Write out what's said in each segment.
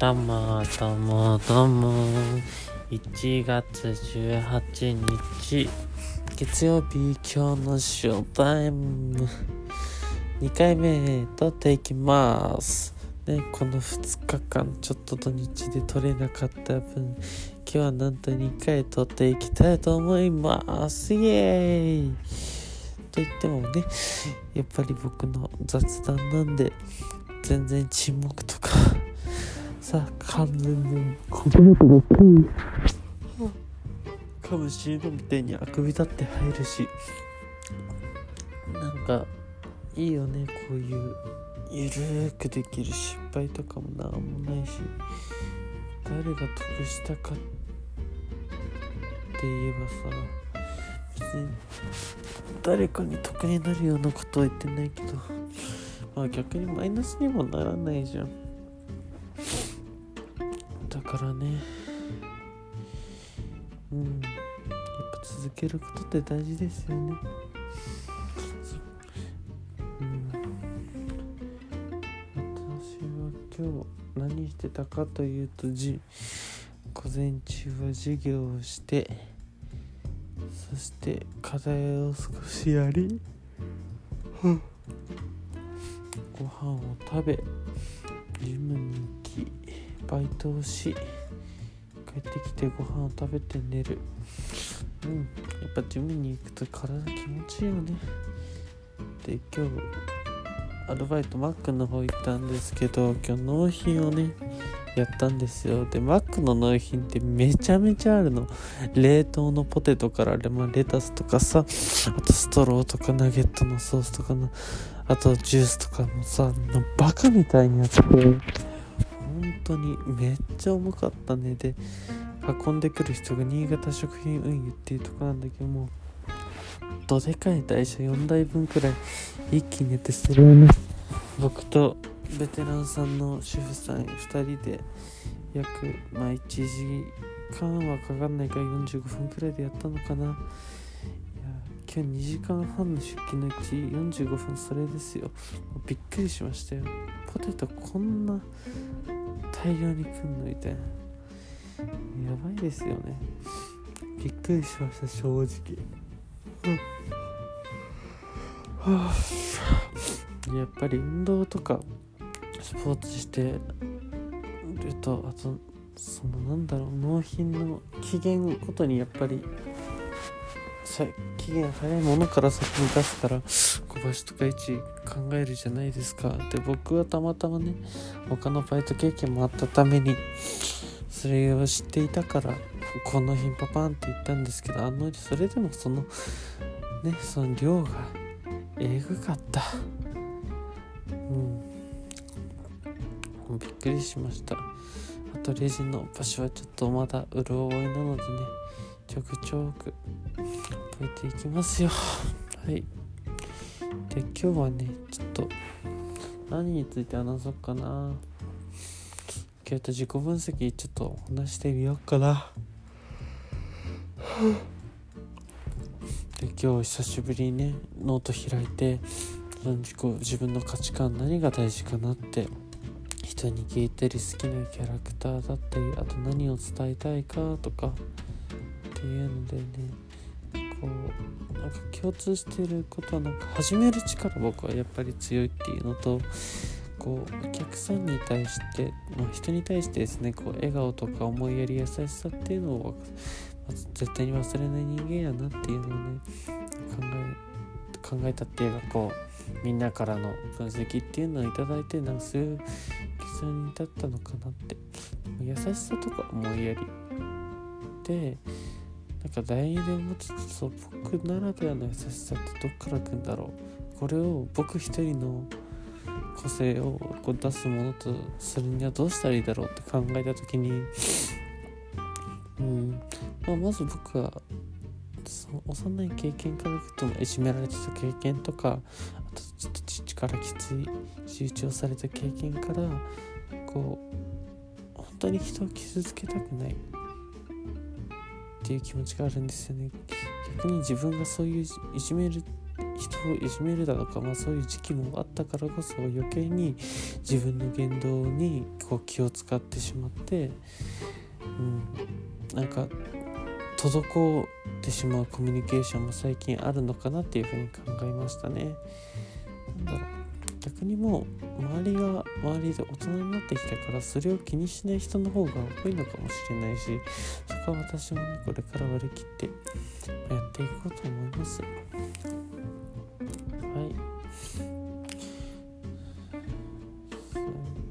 どうもどうもどうも1月18日。月曜日今日のショータイム。2回目撮っていきます。ねこの2日間ちょっと土日で撮れなかった分今日はなんと2回撮っていきたいと思います。イエーイ。と言ってもねやっぱり僕の雑談なんで全然沈黙とかさ完全に子供とばっかりかもしれないみたいにあくび立って入るし。なんかいいよねこういうゆるーくできる失敗とかもなんもないし。誰が得したかって言えばさ別に誰かに得になるようなことは言ってないけど。まあ逆にマイナスにもならないじゃん。だからね。うん。やっぱ続けることって大事ですよね。うん。私は今日何してたかというとじ午前中は授業をしてそして課題を少しやりご飯を食べジムに行きバイトをし帰ってきてご飯を食べて寝る。うんやっぱジムに行くと体気持ちいいよね。で今日アルバイトマックの方行ったんですけど今日納品をねやったんですよ。でマックの納品ってめちゃめちゃあるの。冷凍のポテトからレ,、まあ、レタスとかさあとストローとかナゲットのソースとかのあとジュースとかもさバカみたいにやって当にめっちゃ重かったね。で運んでくる人が新潟食品運輸っていうとこなんだけどもどでかい台車4台分くらい一気にやってそれをね。僕とベテランさんの主婦さん2人で約まあ1時間はかかんないから45分くらいでやったのかな。いや今日2時間半の出勤のうち45分それですよ。びっくりしましたよ。ポテトこんな大量に来んのみたいなやばいですよね。びっくりしました正直。うん。はあやっぱり運動とかスポーツしてるとあとそのなんだろう納品の期限ごとにやっぱりさ期限早いものから先に出すから小林とか1考えるじゃないですか。で僕はたまたまね他のバイト経験もあったためにそれを知っていたからこの日パパンって言ったんですけどあのそれでもそのねその量がえぐかった。うん。びっくりしました。あとレジの場所はちょっとまだうろ覚えなのでねちょくちょく覚えていきますよ。はい。で今日はねちょっと何について話そうかな。今日と自己分析ちょっと話してみようかな。で今日久しぶりにねノート開いて自己自分の価値観何が大事かなって人に聞いたり好きなキャラクターだったりあと何を伝えたいかとかっていうのでねこうなんか共通してることはなんか始める力僕はやっぱり強いっていうのとこうお客さんに対して、まあ、人に対してですねこう笑顔とか思いやり優しさっていうのを、ま絶対に忘れない人間やなっていうのをね考え考えたっていうかこうみんなからの分析っていうのを頂いてなんかそういう結論に至ったのかなって。優しさとか思いやりでなんか第二で思ってたそう僕ならではの優しさってどっから来るんだろう。これを僕一人の個性をこう出すものとするにはどうしたらいいだろうって考えた時にうん。まあ、まず僕はその幼い経験からいくといじめられてた経験とかあとちょっと父からきつい集中された経験からこう本当に人を傷つけたくない。っていう気持ちがあるんですよね逆に自分がそういういじめる人をいじめるだとか、まあ、そういう時期もあったからこそ余計に自分の言動にこう気を使ってしまって、うん、なんか滞ってしまうコミュニケーションも最近あるのかなっていうふうに考えましたね。なんだろう逆にもう周りが周りで大人になってきたからそれを気にしない人の方が多いのかもしれないしそこは私もねこれから割り切ってやっていこうと思います。はい。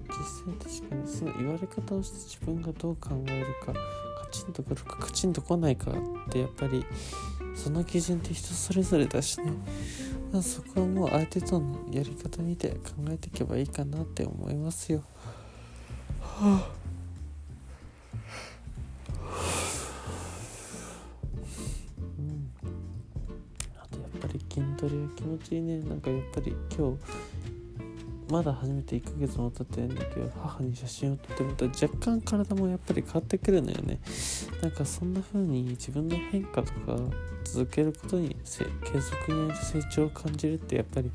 実際確かにその言われ方をして自分がどう考えるかチンとくるかカチンと来ないかってやっぱりその基準って人それぞれだしねそこはもう相手とのやり方見て考えていけばいいかなって思いますよ。はあうん。あとやっぱり筋トレは気持ちいいねなんかやっぱり今日まだ初めて1ヶ月も経ってないんだけど母に写真を撮ってみたら若干体もやっぱり変わってくるのよね。なんかそんな風に自分の変化とか続けることに継続による成長を感じるってやっぱり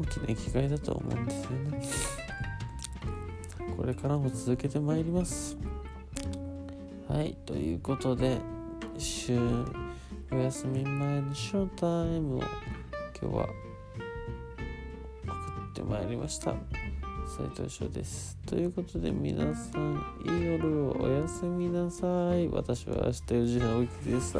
大きな生きがいだと思うんですよね。これからも続けてまいります。はいということで週お休み前のショータイムを今日はってまいりました。斉藤翔です。ということで皆さんいい夜をおやすみなさい。私は明日4時半起きです。